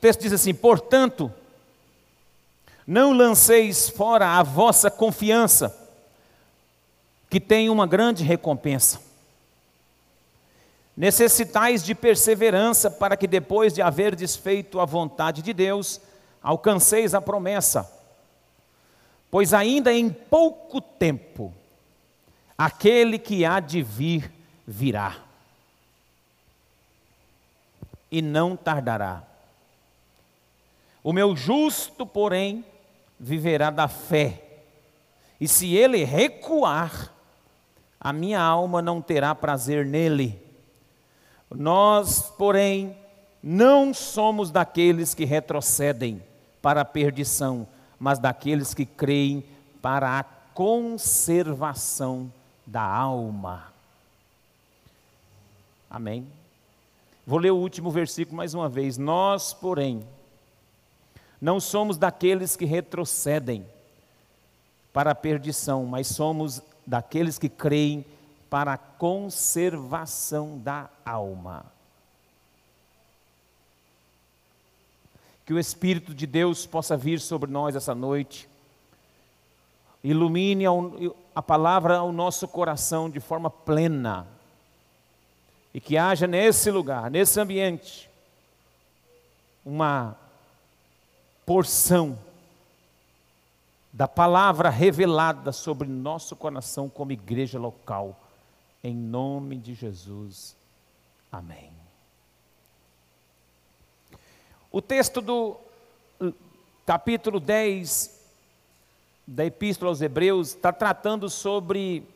texto diz assim: portanto, não lanceis fora a vossa confiança, que tem uma grande recompensa. Necessitais de perseverança para que depois de haver desfeito a vontade de Deus, alcanceis a promessa. Pois ainda em pouco tempo, aquele que há de vir virá. E não tardará. O meu justo, porém, viverá da fé. E se ele recuar, a minha alma não terá prazer nele. Nós, porém, não somos daqueles que retrocedem para a perdição, mas daqueles que creem para a conservação da alma. Amém. Vou ler o último versículo mais uma vez. Nós, porém, não somos daqueles que retrocedem para a perdição, mas somos daqueles que creem para a conservação da alma. Que o Espírito de Deus possa vir sobre nós essa noite, ilumine a palavra ao nosso coração de forma plena, e que haja nesse lugar, nesse ambiente, uma porção da palavra revelada sobre nosso coração como igreja local, em nome de Jesus. Amém. O texto do capítulo 10 da Epístola aos Hebreus está tratando sobre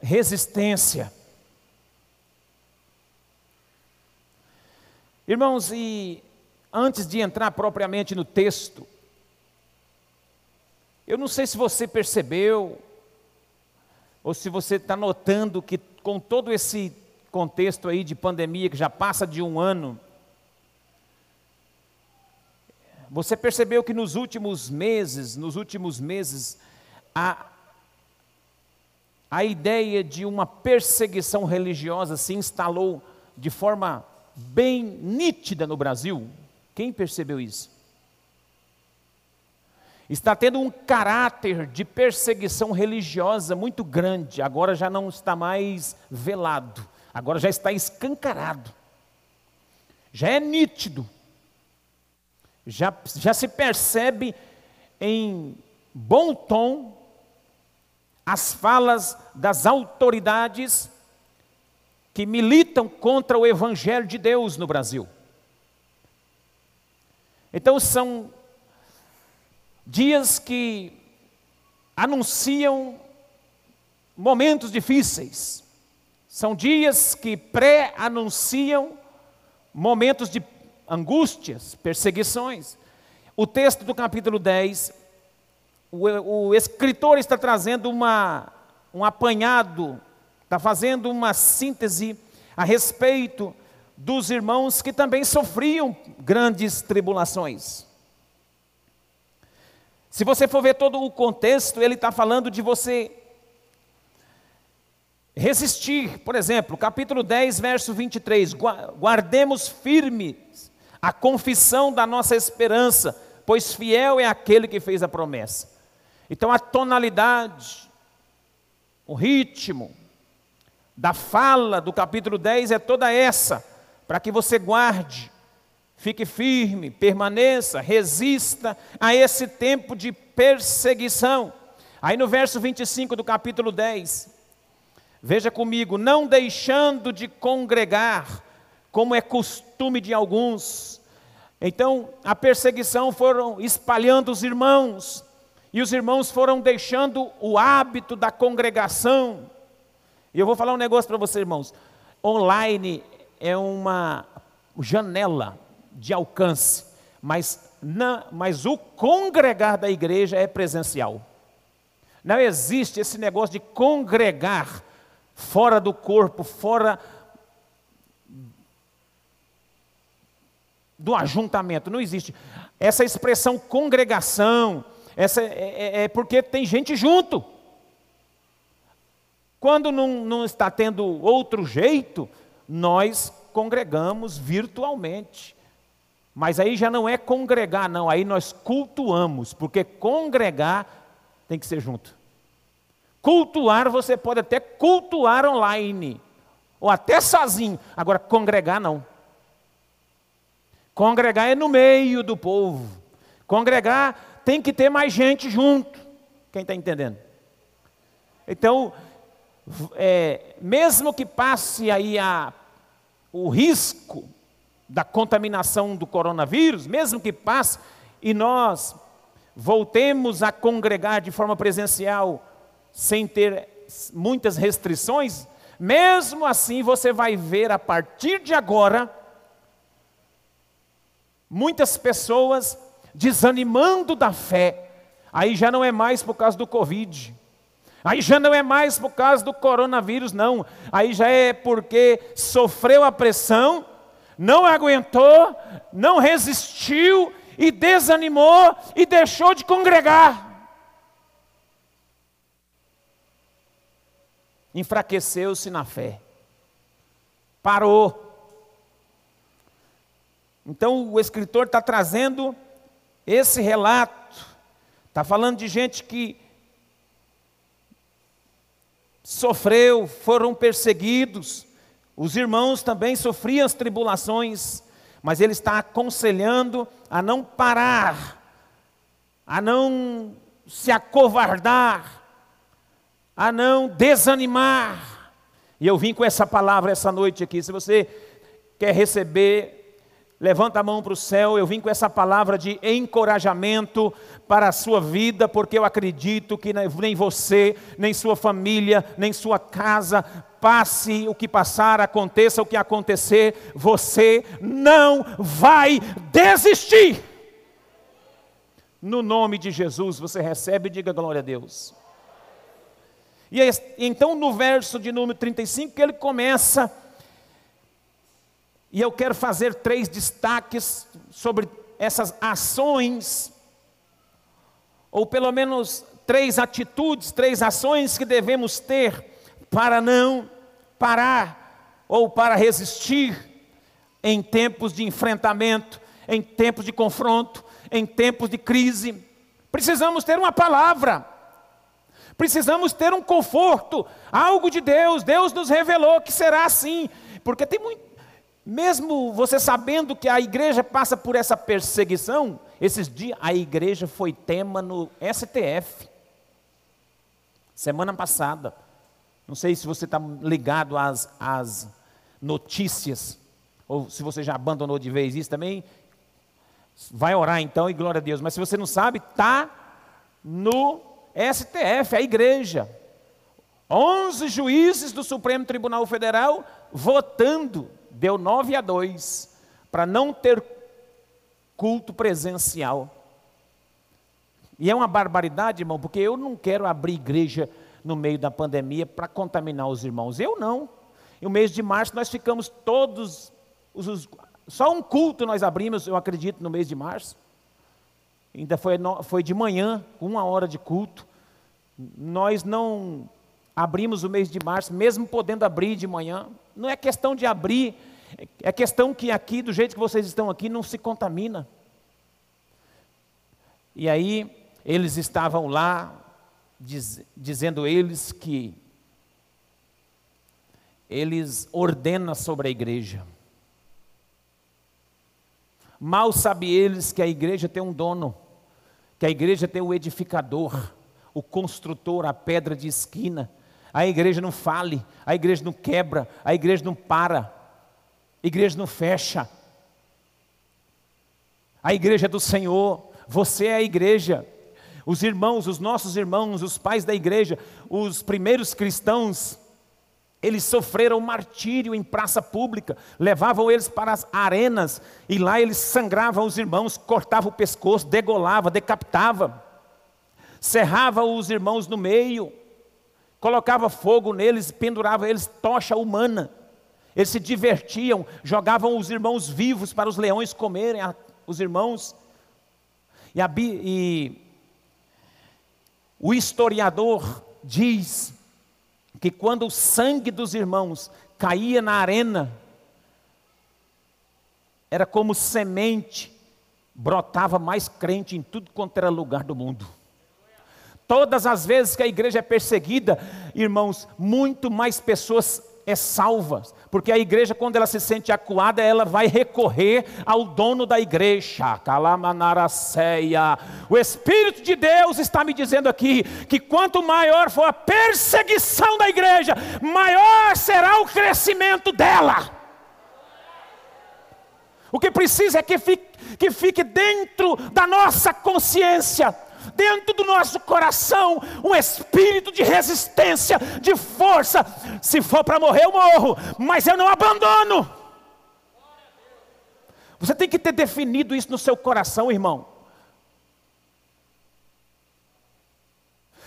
resistência. Irmãos, e antes de entrar propriamente no texto, eu não sei se você percebeu, ou se você está notando que com todo esse contexto aí de pandemia que já passa de um ano, você percebeu que nos últimos meses, nos últimos meses, a, a ideia de uma perseguição religiosa se instalou de forma bem nítida no Brasil. Quem percebeu isso? Está tendo um caráter de perseguição religiosa muito grande, agora já não está mais velado, agora já está escancarado, já é nítido, já, já se percebe em bom tom as falas das autoridades que militam contra o Evangelho de Deus no Brasil. Então são dias que anunciam momentos difíceis, são dias que pré-anunciam momentos de angústias, perseguições. O texto do capítulo 10, o, o escritor está trazendo uma, um apanhado está fazendo uma síntese a respeito dos irmãos que também sofriam grandes tribulações. Se você for ver todo o contexto, ele está falando de você resistir. Por exemplo, capítulo 10, verso 23: Guardemos firmes a confissão da nossa esperança, pois fiel é aquele que fez a promessa. Então, a tonalidade, o ritmo, da fala do capítulo 10 é toda essa, para que você guarde, fique firme, permaneça, resista a esse tempo de perseguição. Aí no verso 25 do capítulo 10, veja comigo, não deixando de congregar, como é costume de alguns. Então, a perseguição foram espalhando os irmãos, e os irmãos foram deixando o hábito da congregação, e eu vou falar um negócio para vocês, irmãos. Online é uma janela de alcance, mas, não, mas o congregar da igreja é presencial. Não existe esse negócio de congregar fora do corpo, fora do ajuntamento. Não existe. Essa expressão congregação, essa é, é, é porque tem gente junto. Quando não, não está tendo outro jeito, nós congregamos virtualmente. Mas aí já não é congregar, não, aí nós cultuamos, porque congregar tem que ser junto. Cultuar, você pode até cultuar online, ou até sozinho, agora congregar não. Congregar é no meio do povo, congregar tem que ter mais gente junto. Quem está entendendo? Então, é, mesmo que passe aí a, o risco da contaminação do coronavírus, mesmo que passe e nós voltemos a congregar de forma presencial sem ter muitas restrições, mesmo assim você vai ver a partir de agora muitas pessoas desanimando da fé. Aí já não é mais por causa do Covid. Aí já não é mais por causa do coronavírus, não. Aí já é porque sofreu a pressão, não aguentou, não resistiu e desanimou e deixou de congregar. Enfraqueceu-se na fé. Parou. Então o escritor está trazendo esse relato. Está falando de gente que sofreu, foram perseguidos. Os irmãos também sofriam as tribulações, mas ele está aconselhando a não parar, a não se acovardar, a não desanimar. E eu vim com essa palavra essa noite aqui. Se você quer receber Levanta a mão para o céu. Eu vim com essa palavra de encorajamento para a sua vida, porque eu acredito que nem você, nem sua família, nem sua casa, passe o que passar, aconteça o que acontecer, você não vai desistir. No nome de Jesus você recebe e diga glória a Deus. E então no verso de número 35 ele começa e eu quero fazer três destaques sobre essas ações, ou pelo menos três atitudes, três ações que devemos ter para não parar ou para resistir em tempos de enfrentamento, em tempos de confronto, em tempos de crise. Precisamos ter uma palavra, precisamos ter um conforto, algo de Deus. Deus nos revelou que será assim, porque tem muito mesmo você sabendo que a igreja passa por essa perseguição, esses dias a igreja foi tema no STF. Semana passada. Não sei se você está ligado às, às notícias, ou se você já abandonou de vez isso também. Vai orar então e glória a Deus. Mas se você não sabe, está no STF, a igreja. Onze juízes do Supremo Tribunal Federal votando deu 9 a 2 para não ter culto presencial. E é uma barbaridade, irmão, porque eu não quero abrir igreja no meio da pandemia para contaminar os irmãos. Eu não. E o mês de março nós ficamos todos, os, os, só um culto nós abrimos, eu acredito, no mês de março. Ainda foi, foi de manhã, uma hora de culto. Nós não abrimos o mês de março, mesmo podendo abrir de manhã. Não é questão de abrir, é questão que aqui, do jeito que vocês estão aqui, não se contamina. E aí, eles estavam lá, diz, dizendo eles que eles ordenam sobre a igreja. Mal sabem eles que a igreja tem um dono, que a igreja tem o edificador, o construtor, a pedra de esquina, a igreja não fale, a igreja não quebra, a igreja não para, a igreja não fecha. A igreja é do Senhor, você é a igreja. Os irmãos, os nossos irmãos, os pais da igreja, os primeiros cristãos, eles sofreram martírio em praça pública, levavam eles para as arenas e lá eles sangravam os irmãos, cortavam o pescoço, degolava, decapitava, cerrava os irmãos no meio colocava fogo neles, pendurava eles tocha humana. Eles se divertiam, jogavam os irmãos vivos para os leões comerem a, os irmãos. E, a, e o historiador diz que quando o sangue dos irmãos caía na arena, era como semente, brotava mais crente em tudo quanto era lugar do mundo. Todas as vezes que a igreja é perseguida, irmãos, muito mais pessoas é salva, porque a igreja, quando ela se sente acuada, ela vai recorrer ao dono da igreja, Calamanaraceia. O Espírito de Deus está me dizendo aqui que quanto maior for a perseguição da igreja, maior será o crescimento dela. O que precisa é que fique, que fique dentro da nossa consciência dentro do nosso coração um espírito de resistência, de força. Se for para morrer, eu morro, mas eu não abandono. Você tem que ter definido isso no seu coração, irmão.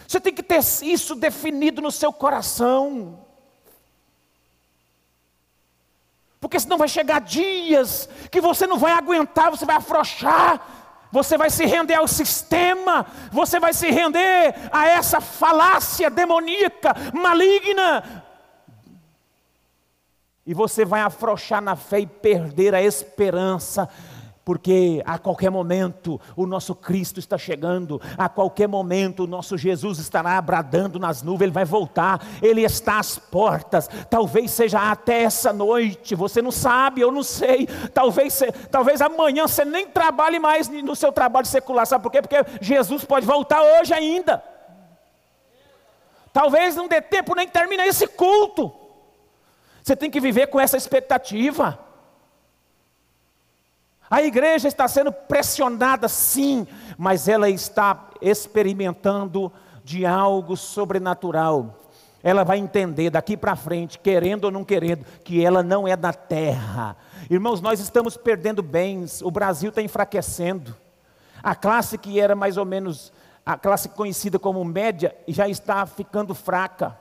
Você tem que ter isso definido no seu coração. Porque senão vai chegar dias que você não vai aguentar, você vai afrouxar, você vai se render ao sistema, você vai se render a essa falácia demoníaca, maligna. E você vai afrouxar na fé e perder a esperança porque a qualquer momento o nosso Cristo está chegando, a qualquer momento o nosso Jesus estará bradando nas nuvens, ele vai voltar, ele está às portas, talvez seja até essa noite, você não sabe, eu não sei, talvez, talvez amanhã você nem trabalhe mais no seu trabalho secular, sabe por quê? Porque Jesus pode voltar hoje ainda. Talvez não dê tempo nem termine esse culto. Você tem que viver com essa expectativa. A igreja está sendo pressionada, sim, mas ela está experimentando de algo sobrenatural. Ela vai entender daqui para frente, querendo ou não querendo, que ela não é da terra. Irmãos, nós estamos perdendo bens, o Brasil está enfraquecendo. A classe que era mais ou menos a classe conhecida como média já está ficando fraca.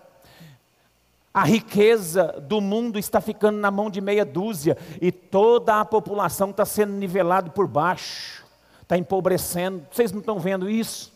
A riqueza do mundo está ficando na mão de meia dúzia e toda a população está sendo nivelada por baixo, está empobrecendo. Vocês não estão vendo isso?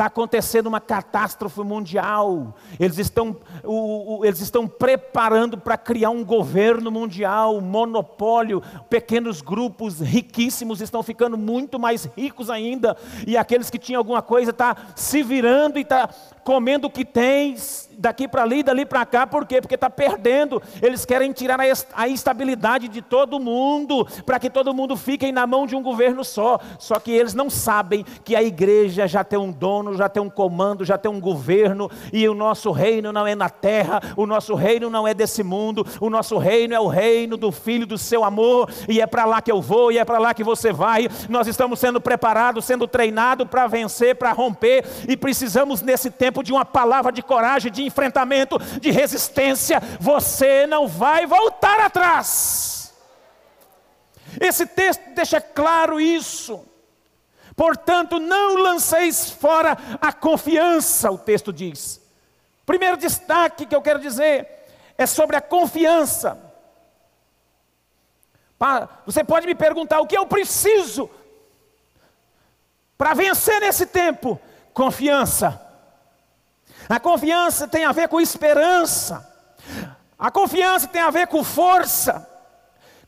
Está acontecendo uma catástrofe mundial. Eles estão, o, o, eles estão preparando para criar um governo mundial, um monopólio. Pequenos grupos riquíssimos estão ficando muito mais ricos ainda. E aqueles que tinham alguma coisa estão tá se virando e estão tá comendo o que tem, daqui para ali, dali para cá, por quê? Porque está perdendo. Eles querem tirar a estabilidade de todo mundo, para que todo mundo fique na mão de um governo só. Só que eles não sabem que a igreja já tem um dono, já tem um comando, já tem um governo, e o nosso reino não é na terra, o nosso reino não é desse mundo, o nosso reino é o reino do Filho do seu amor, e é para lá que eu vou, e é para lá que você vai. Nós estamos sendo preparados, sendo treinados para vencer, para romper, e precisamos nesse tempo de uma palavra de coragem, de enfrentamento, de resistência, você não vai voltar atrás. Esse texto deixa claro isso. Portanto, não lanceis fora a confiança, o texto diz. Primeiro destaque que eu quero dizer é sobre a confiança. Você pode me perguntar o que eu preciso para vencer nesse tempo? Confiança. A confiança tem a ver com esperança. A confiança tem a ver com força.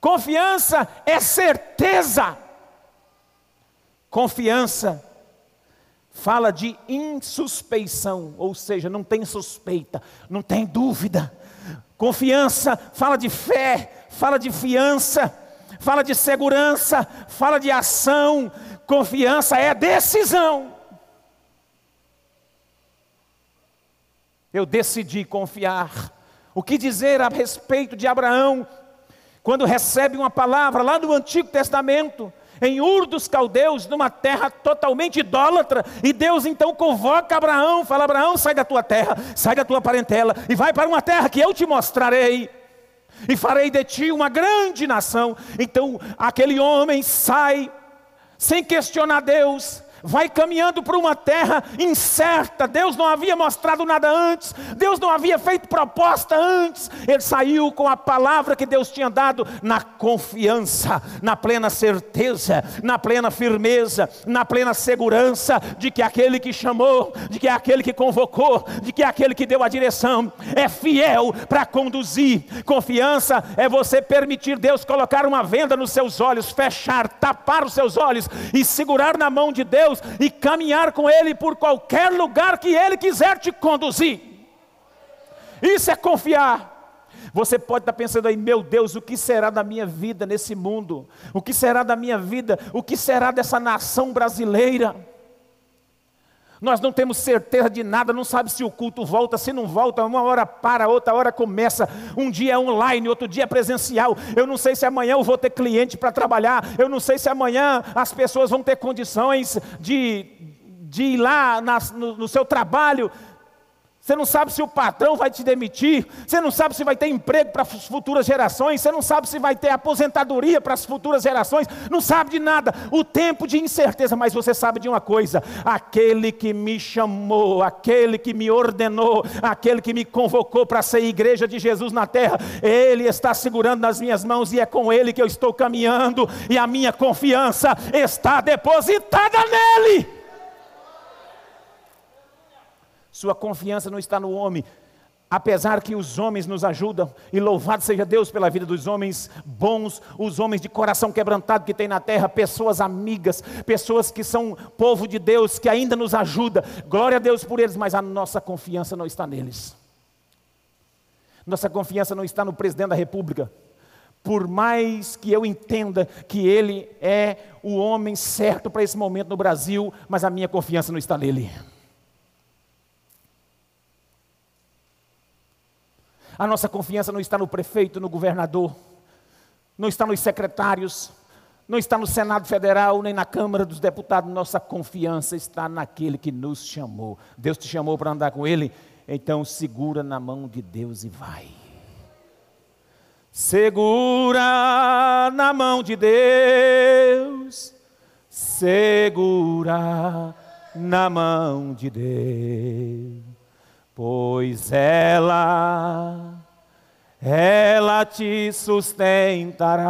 Confiança é certeza. Confiança fala de insuspeição, ou seja, não tem suspeita, não tem dúvida. Confiança fala de fé, fala de fiança, fala de segurança, fala de ação. Confiança é decisão. Eu decidi confiar. O que dizer a respeito de Abraão, quando recebe uma palavra lá no Antigo Testamento, em Ur dos Caldeus, numa terra totalmente idólatra, e Deus então convoca Abraão, fala: Abraão, sai da tua terra, sai da tua parentela, e vai para uma terra que eu te mostrarei, e farei de ti uma grande nação. Então aquele homem sai, sem questionar Deus, vai caminhando por uma terra incerta. Deus não havia mostrado nada antes, Deus não havia feito proposta antes. Ele saiu com a palavra que Deus tinha dado na confiança, na plena certeza, na plena firmeza, na plena segurança de que aquele que chamou, de que aquele que convocou, de que aquele que deu a direção é fiel para conduzir. Confiança é você permitir Deus colocar uma venda nos seus olhos, fechar, tapar os seus olhos e segurar na mão de Deus e caminhar com Ele por qualquer lugar que Ele quiser te conduzir. Isso é confiar. Você pode estar pensando aí, meu Deus, o que será da minha vida nesse mundo? O que será da minha vida? O que será dessa nação brasileira? Nós não temos certeza de nada, não sabe se o culto volta, se não volta, uma hora para, outra hora começa. Um dia é online, outro dia é presencial. Eu não sei se amanhã eu vou ter cliente para trabalhar. Eu não sei se amanhã as pessoas vão ter condições de, de ir lá no, no seu trabalho você não sabe se o patrão vai te demitir, você não sabe se vai ter emprego para as futuras gerações, você não sabe se vai ter aposentadoria para as futuras gerações, não sabe de nada. O tempo de incerteza, mas você sabe de uma coisa: aquele que me chamou, aquele que me ordenou, aquele que me convocou para ser igreja de Jesus na terra, ele está segurando nas minhas mãos e é com ele que eu estou caminhando, e a minha confiança está depositada nele. Sua confiança não está no homem, apesar que os homens nos ajudam, e louvado seja Deus pela vida dos homens bons, os homens de coração quebrantado que tem na terra, pessoas amigas, pessoas que são povo de Deus, que ainda nos ajuda, glória a Deus por eles, mas a nossa confiança não está neles. Nossa confiança não está no presidente da república, por mais que eu entenda que ele é o homem certo para esse momento no Brasil, mas a minha confiança não está nele. A nossa confiança não está no prefeito, no governador, não está nos secretários, não está no Senado Federal, nem na Câmara dos Deputados. Nossa confiança está naquele que nos chamou. Deus te chamou para andar com Ele, então segura na mão de Deus e vai. Segura na mão de Deus, segura na mão de Deus pois ela, ela te sustentará.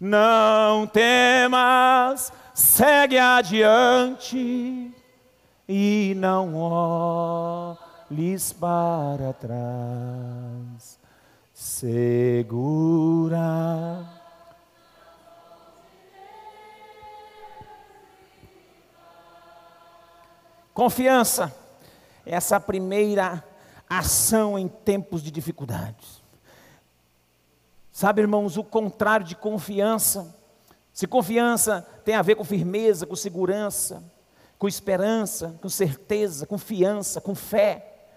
Não temas, segue adiante e não olhes para trás. Segura Confiança, essa primeira ação em tempos de dificuldades. Sabe, irmãos, o contrário de confiança. Se confiança tem a ver com firmeza, com segurança, com esperança, com certeza, confiança, com fé.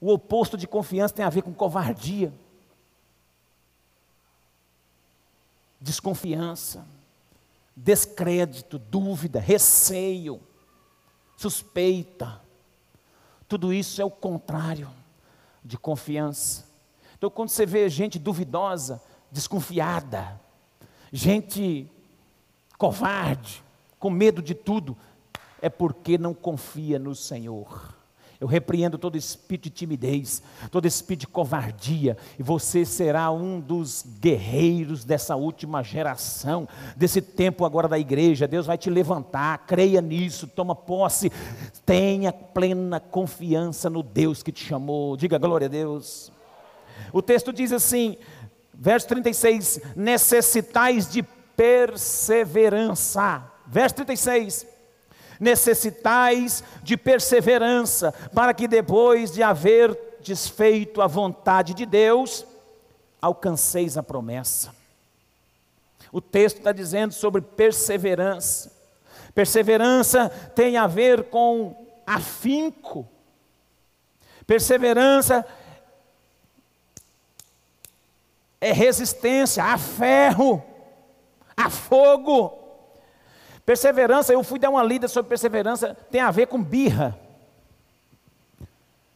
O oposto de confiança tem a ver com covardia, desconfiança, descrédito, dúvida, receio suspeita. Tudo isso é o contrário de confiança. Então, quando você vê gente duvidosa, desconfiada, gente covarde, com medo de tudo, é porque não confia no Senhor. Eu repreendo todo espírito de timidez, todo espírito de covardia, e você será um dos guerreiros dessa última geração, desse tempo agora da igreja. Deus vai te levantar, creia nisso, toma posse, tenha plena confiança no Deus que te chamou. Diga glória a Deus. O texto diz assim, verso 36: necessitais de perseverança. Verso 36 necessitais de perseverança, para que depois de haver desfeito a vontade de Deus, alcanceis a promessa. O texto está dizendo sobre perseverança. Perseverança tem a ver com afinco. Perseverança é resistência a ferro, a fogo. Perseverança, eu fui dar uma lida sobre perseverança, tem a ver com birra.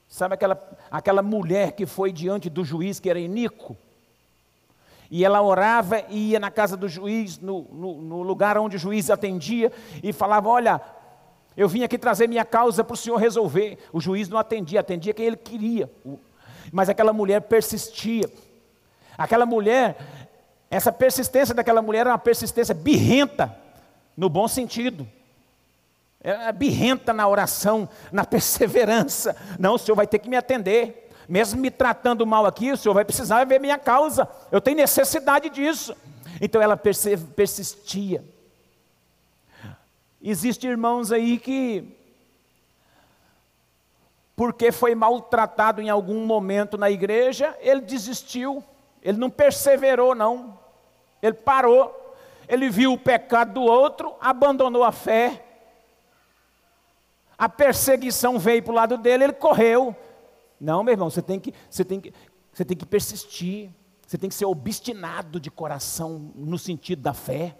Sabe aquela, aquela mulher que foi diante do juiz que era inico? E ela orava e ia na casa do juiz, no, no, no lugar onde o juiz atendia, e falava: Olha, eu vim aqui trazer minha causa para o senhor resolver. O juiz não atendia, atendia quem ele queria. Mas aquela mulher persistia. Aquela mulher, essa persistência daquela mulher era uma persistência birrenta, no bom sentido. Era birrenta na oração, na perseverança. Não, o senhor vai ter que me atender mesmo me tratando mal aqui, o senhor vai precisar ver minha causa, eu tenho necessidade disso. Então ela persistia. Existem irmãos aí que, porque foi maltratado em algum momento na igreja, ele desistiu, ele não perseverou, não, ele parou, ele viu o pecado do outro, abandonou a fé, a perseguição veio para o lado dele, ele correu, não, meu irmão, você tem que, você tem que, você tem que persistir. Você tem que ser obstinado de coração no sentido da fé.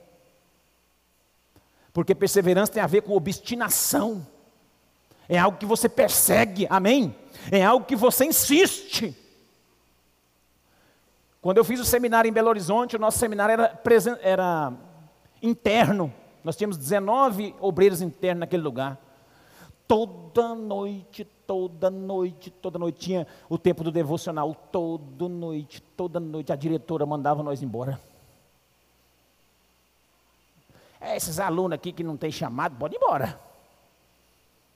Porque perseverança tem a ver com obstinação. É algo que você persegue, amém? É algo que você insiste. Quando eu fiz o seminário em Belo Horizonte, o nosso seminário era, era interno. Nós tínhamos 19 obreiros internos naquele lugar. Toda noite, toda noite, toda noite. Tinha o tempo do devocional, toda noite, toda noite. A diretora mandava nós embora. É, esses alunos aqui que não tem chamado, pode ir embora.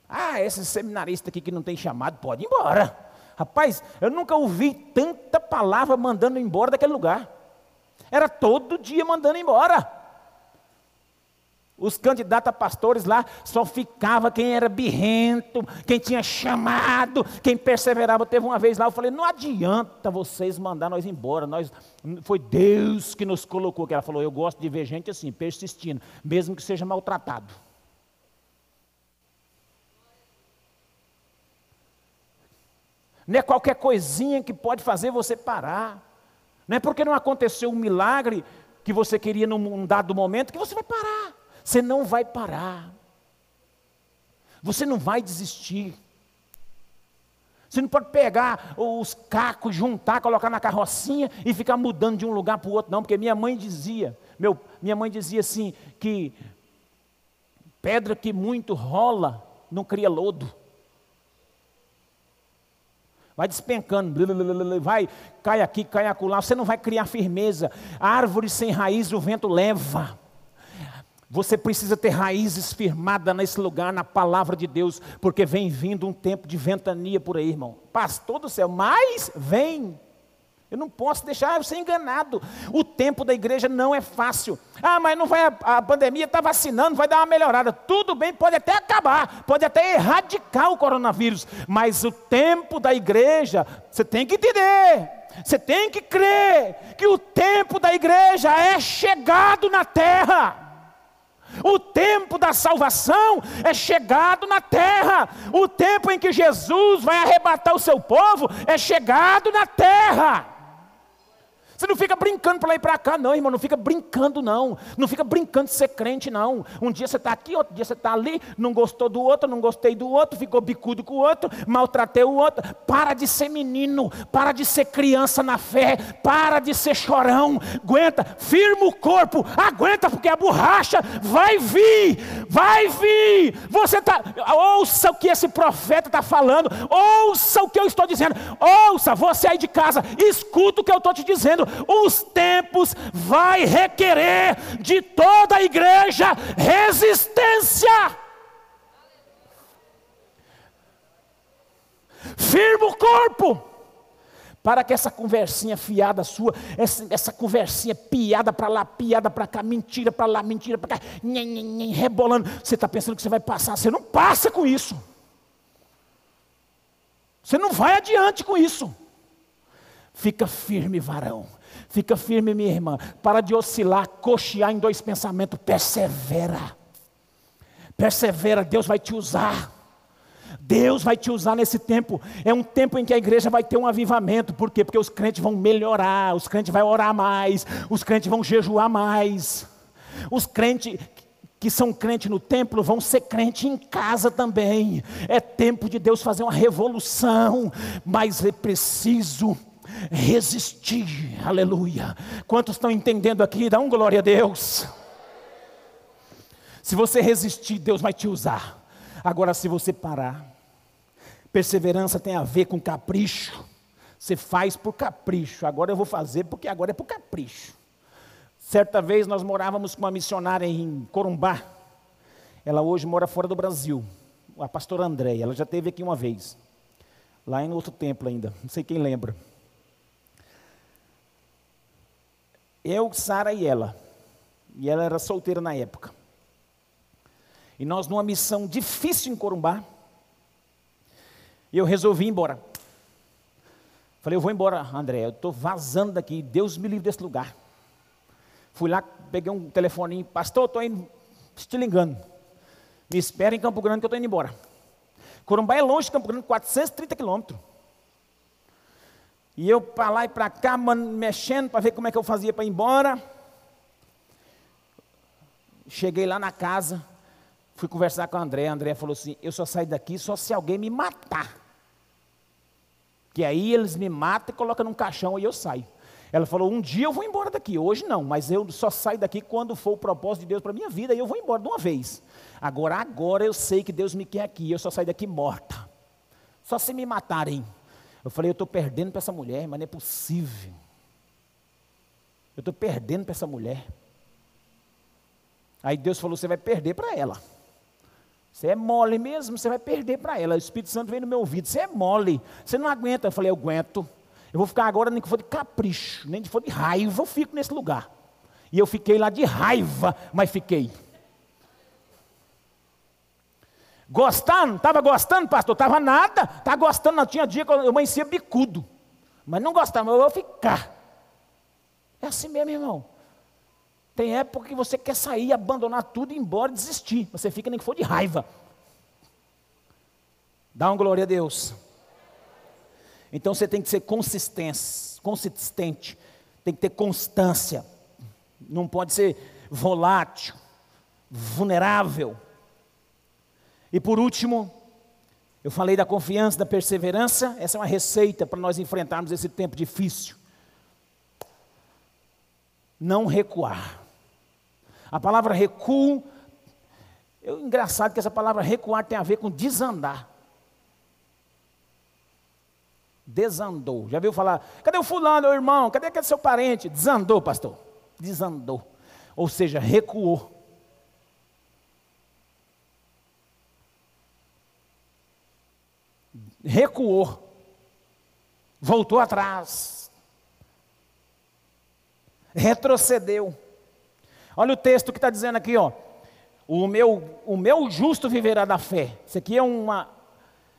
Ah, esses seminaristas aqui que não tem chamado, pode ir embora. Rapaz, eu nunca ouvi tanta palavra mandando embora daquele lugar. Era todo dia mandando embora. Os candidatos a pastores lá só ficava quem era birrento, quem tinha chamado, quem perseverava. Teve uma vez lá, eu falei: não adianta vocês mandar nós embora. Nós, foi Deus que nos colocou. Que ela falou: eu gosto de ver gente assim, persistindo, mesmo que seja maltratado. Não é qualquer coisinha que pode fazer você parar. Não é porque não aconteceu um milagre que você queria num dado momento que você vai parar. Você não vai parar. Você não vai desistir. Você não pode pegar os cacos, juntar, colocar na carrocinha e ficar mudando de um lugar para o outro, não, porque minha mãe dizia, meu, minha mãe dizia assim, que pedra que muito rola não cria lodo. Vai despencando, vai, cai aqui, cai acolá, você não vai criar firmeza. árvore sem raiz o vento leva. Você precisa ter raízes firmadas nesse lugar, na palavra de Deus, porque vem vindo um tempo de ventania por aí, irmão. Pastor do céu, mas vem. Eu não posso deixar ser enganado. O tempo da igreja não é fácil. Ah, mas não vai a, a pandemia está vacinando, vai dar uma melhorada. Tudo bem, pode até acabar, pode até erradicar o coronavírus, mas o tempo da igreja, você tem que entender. Você tem que crer que o tempo da igreja é chegado na terra. O tempo da salvação é chegado na terra. O tempo em que Jesus vai arrebatar o seu povo é chegado na terra. Você não fica brincando para lá e para cá, não, irmão. Não fica brincando, não. Não fica brincando de ser crente, não. Um dia você está aqui, outro dia você está ali, não gostou do outro, não gostei do outro, ficou bicudo com o outro, maltratei o outro. Para de ser menino, para de ser criança na fé, para de ser chorão. Aguenta, firma o corpo, aguenta, porque a borracha vai vir, vai vir. Você tá, ouça o que esse profeta está falando, ouça o que eu estou dizendo, ouça, você aí de casa, escuta o que eu estou te dizendo os tempos vai requerer de toda a igreja resistência. Firma o corpo. Para que essa conversinha fiada sua, essa, essa conversinha piada para lá, piada para cá, mentira para lá, mentira para cá, nhen, nhen, nhen, rebolando. Você está pensando que você vai passar, você não passa com isso. Você não vai adiante com isso. Fica firme, varão. Fica firme, minha irmã. Para de oscilar, cochear em dois pensamentos. Persevera. Persevera, Deus vai te usar. Deus vai te usar nesse tempo. É um tempo em que a igreja vai ter um avivamento. Por quê? Porque os crentes vão melhorar, os crentes vão orar mais, os crentes vão jejuar mais. Os crentes que são crentes no templo vão ser crente em casa também. É tempo de Deus fazer uma revolução, mas é preciso resistir, aleluia. Quantos estão entendendo aqui? Dá um glória a Deus. Se você resistir, Deus vai te usar. Agora, se você parar, perseverança tem a ver com capricho. Você faz por capricho. Agora eu vou fazer porque agora é por capricho. Certa vez nós morávamos com uma missionária em Corumbá. Ela hoje mora fora do Brasil. A pastora Andréia. Ela já esteve aqui uma vez. Lá em outro templo ainda. Não sei quem lembra. Eu, Sara e ela. E ela era solteira na época. E nós numa missão difícil em Corumbá. E eu resolvi ir embora. Falei, eu vou embora, André. Eu estou vazando daqui. Deus me livre desse lugar. Fui lá, peguei um telefoninho, pastor, estou indo, te ligando. Me espera em Campo Grande que eu estou indo embora. Corumbá é longe de Campo Grande, 430 quilômetros. E eu para lá e para cá, mexendo para ver como é que eu fazia para ir embora. Cheguei lá na casa, fui conversar com a André. A André falou assim: Eu só saio daqui só se alguém me matar. Que aí eles me matam e colocam num caixão e eu saio. Ela falou: Um dia eu vou embora daqui, hoje não, mas eu só saio daqui quando for o propósito de Deus para minha vida e eu vou embora de uma vez. Agora, agora eu sei que Deus me quer aqui, eu só saio daqui morta. Só se me matarem. Eu falei: Eu estou perdendo para essa mulher, mas não é possível. Eu estou perdendo para essa mulher. Aí Deus falou: Você vai perder para ela. Você é mole mesmo, você vai perder para ela. O Espírito Santo veio no meu ouvido: Você é mole, você não aguenta. Eu falei: Eu aguento. Eu vou ficar agora nem que for de capricho, nem que for de raiva, eu fico nesse lugar. E eu fiquei lá de raiva, mas fiquei. Gostando? Estava gostando, pastor? Estava nada. Estava tá gostando, não tinha dia que eu amanhecia bicudo. Mas não gostava, eu vou ficar. É assim mesmo, irmão. Tem época que você quer sair, abandonar tudo, ir embora, desistir. Você fica nem que for de raiva. Dá uma glória a Deus. Então você tem que ser consistente, consistente, tem que ter constância. Não pode ser volátil, vulnerável. E por último, eu falei da confiança, da perseverança, essa é uma receita para nós enfrentarmos esse tempo difícil. Não recuar. A palavra recuo, é engraçado que essa palavra recuar tem a ver com desandar desandou. Já viu falar, cadê o fulano, meu irmão? Cadê aquele seu parente? Desandou, pastor. Desandou. Ou seja, recuou. Recuou. Voltou atrás. Retrocedeu. Olha o texto que está dizendo aqui, ó. O meu, o meu justo viverá da fé. Isso aqui é uma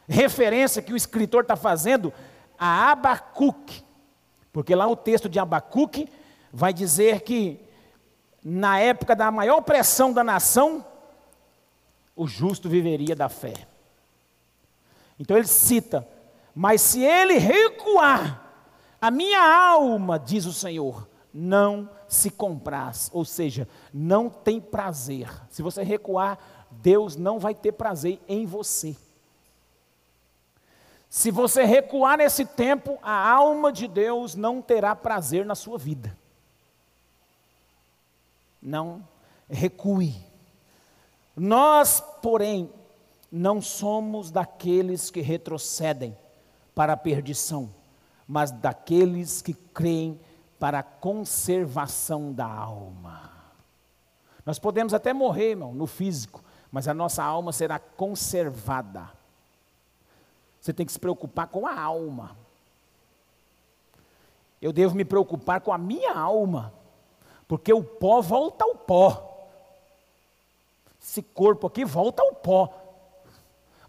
referência que o escritor está fazendo a Abacuque, porque lá o texto de Abacuque vai dizer que na época da maior pressão da nação, o justo viveria da fé. Então ele cita: Mas se ele recuar, a minha alma, diz o Senhor, não se compraz, ou seja, não tem prazer. Se você recuar, Deus não vai ter prazer em você. Se você recuar nesse tempo, a alma de Deus não terá prazer na sua vida. Não recue. Nós, porém, não somos daqueles que retrocedem para a perdição, mas daqueles que creem para a conservação da alma. Nós podemos até morrer, irmão, no físico, mas a nossa alma será conservada. Você tem que se preocupar com a alma. Eu devo me preocupar com a minha alma, porque o pó volta ao pó. Esse corpo aqui volta ao pó,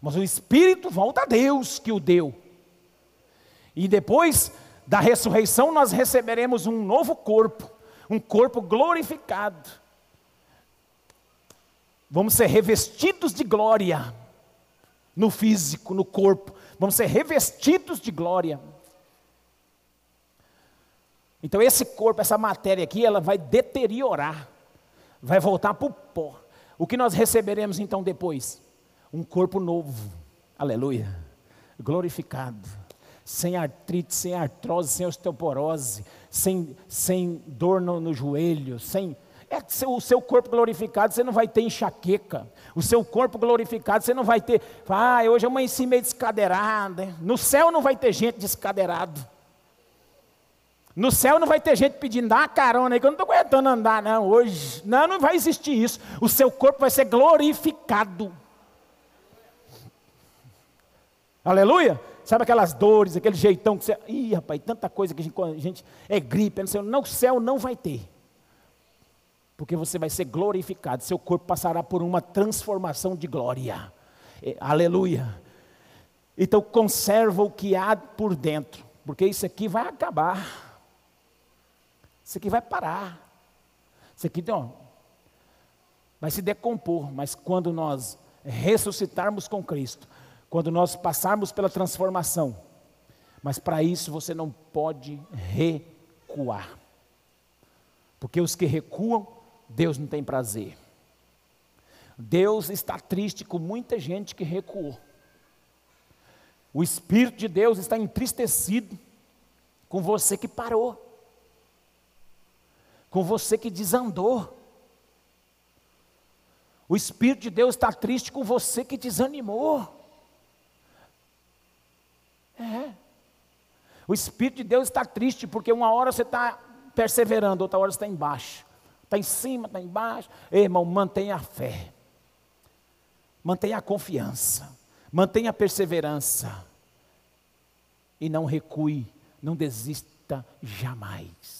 mas o espírito volta a Deus que o deu. E depois da ressurreição, nós receberemos um novo corpo, um corpo glorificado. Vamos ser revestidos de glória no físico, no corpo, vamos ser revestidos de glória. Então esse corpo, essa matéria aqui, ela vai deteriorar, vai voltar para o pó. O que nós receberemos então depois? Um corpo novo, aleluia, glorificado. sem artrite, sem artrose, sem osteoporose, sem, sem dor no, no joelho, sem. É o seu corpo glorificado, você não vai ter enxaqueca. O seu corpo glorificado, você não vai ter. Ah, hoje eu amanheci meio descadeirada. No céu não vai ter gente descadeirado. No céu não vai ter gente pedindo, dá carona aí, que eu não estou aguentando andar, não, hoje. Não, não vai existir isso. O seu corpo vai ser glorificado. Aleluia? Sabe aquelas dores, aquele jeitão que você. Ih, rapaz, tanta coisa que a gente, é gripe, não sei, não, o céu não vai ter. Porque você vai ser glorificado, seu corpo passará por uma transformação de glória. É, aleluia. Então conserva o que há por dentro, porque isso aqui vai acabar. Isso aqui vai parar. Isso aqui ó, vai se decompor, mas quando nós ressuscitarmos com Cristo, quando nós passarmos pela transformação, mas para isso você não pode recuar. Porque os que recuam, Deus não tem prazer. Deus está triste com muita gente que recuou. O Espírito de Deus está entristecido com você que parou com você que desandou. O Espírito de Deus está triste com você que desanimou. É. O Espírito de Deus está triste porque uma hora você está perseverando, outra hora você está embaixo. Está em cima, está embaixo. Ei, irmão, mantenha a fé. Mantenha a confiança. Mantenha a perseverança. E não recue, não desista jamais.